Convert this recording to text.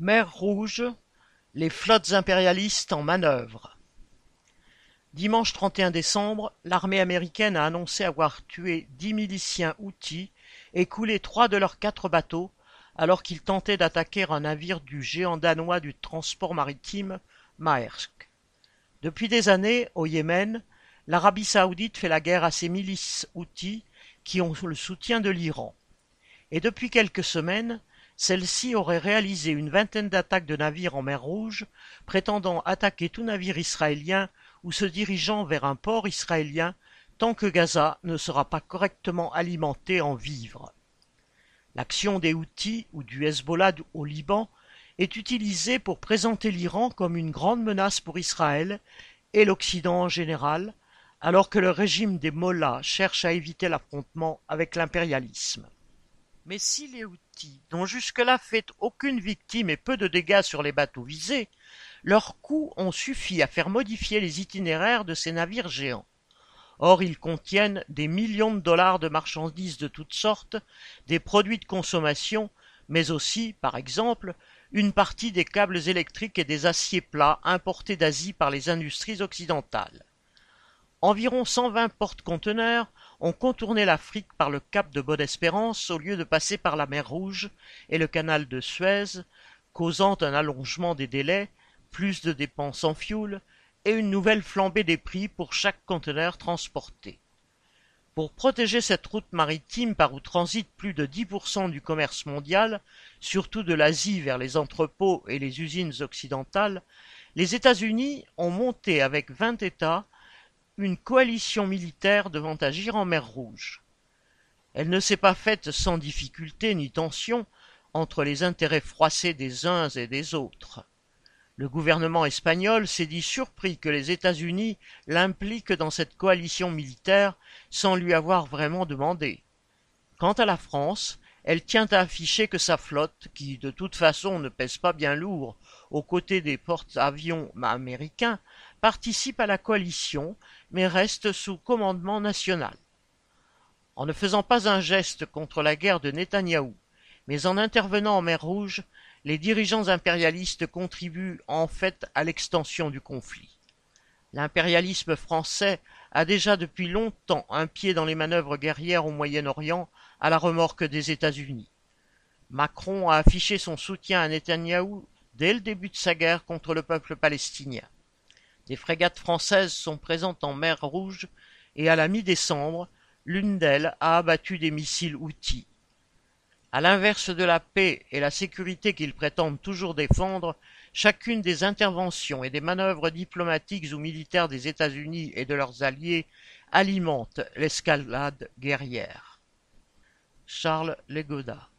Mer Rouge, les flottes impérialistes en manœuvre. Dimanche trente-et-un décembre, l'armée américaine a annoncé avoir tué dix miliciens houthis et coulé trois de leurs quatre bateaux alors qu'ils tentaient d'attaquer un navire du géant danois du transport maritime Maersk. Depuis des années, au Yémen, l'Arabie saoudite fait la guerre à ces milices houthis qui ont le soutien de l'Iran. Et depuis quelques semaines, celle-ci aurait réalisé une vingtaine d'attaques de navires en mer Rouge, prétendant attaquer tout navire israélien ou se dirigeant vers un port israélien tant que Gaza ne sera pas correctement alimenté en vivres. L'action des Houthis ou du Hezbollah au Liban est utilisée pour présenter l'Iran comme une grande menace pour Israël et l'Occident en général, alors que le régime des Mollahs cherche à éviter l'affrontement avec l'impérialisme. Mais si les Houthis n'ont jusque-là fait aucune victime et peu de dégâts sur les bateaux visés, leurs coups ont suffi à faire modifier les itinéraires de ces navires géants. Or ils contiennent des millions de dollars de marchandises de toutes sortes, des produits de consommation, mais aussi, par exemple, une partie des câbles électriques et des aciers plats importés d'Asie par les industries occidentales. Environ cent vingt porte-conteneurs ont contourné l'Afrique par le cap de Bonne-Espérance au lieu de passer par la mer Rouge et le canal de Suez, causant un allongement des délais, plus de dépenses en fioul et une nouvelle flambée des prix pour chaque conteneur transporté. Pour protéger cette route maritime par où transite plus de 10% du commerce mondial, surtout de l'Asie vers les entrepôts et les usines occidentales, les États-Unis ont monté avec vingt États une coalition militaire devant agir en mer Rouge. Elle ne s'est pas faite sans difficulté ni tension entre les intérêts froissés des uns et des autres. Le gouvernement espagnol s'est dit surpris que les États-Unis l'impliquent dans cette coalition militaire sans lui avoir vraiment demandé. Quant à la France, elle tient à afficher que sa flotte, qui de toute façon ne pèse pas bien lourd aux côtés des porte-avions américains, participe à la coalition, mais reste sous commandement national. En ne faisant pas un geste contre la guerre de Netanyahou, mais en intervenant en mer Rouge, les dirigeants impérialistes contribuent en fait à l'extension du conflit. L'impérialisme français a déjà depuis longtemps un pied dans les manœuvres guerrières au Moyen-Orient à la remorque des États-Unis. Macron a affiché son soutien à Netanyahou dès le début de sa guerre contre le peuple palestinien. Des frégates françaises sont présentes en mer Rouge et à la mi-décembre, l'une d'elles a abattu des missiles outils. À l'inverse de la paix et la sécurité qu'ils prétendent toujours défendre, chacune des interventions et des manœuvres diplomatiques ou militaires des États-Unis et de leurs alliés alimente l'escalade guerrière. Charles Legoda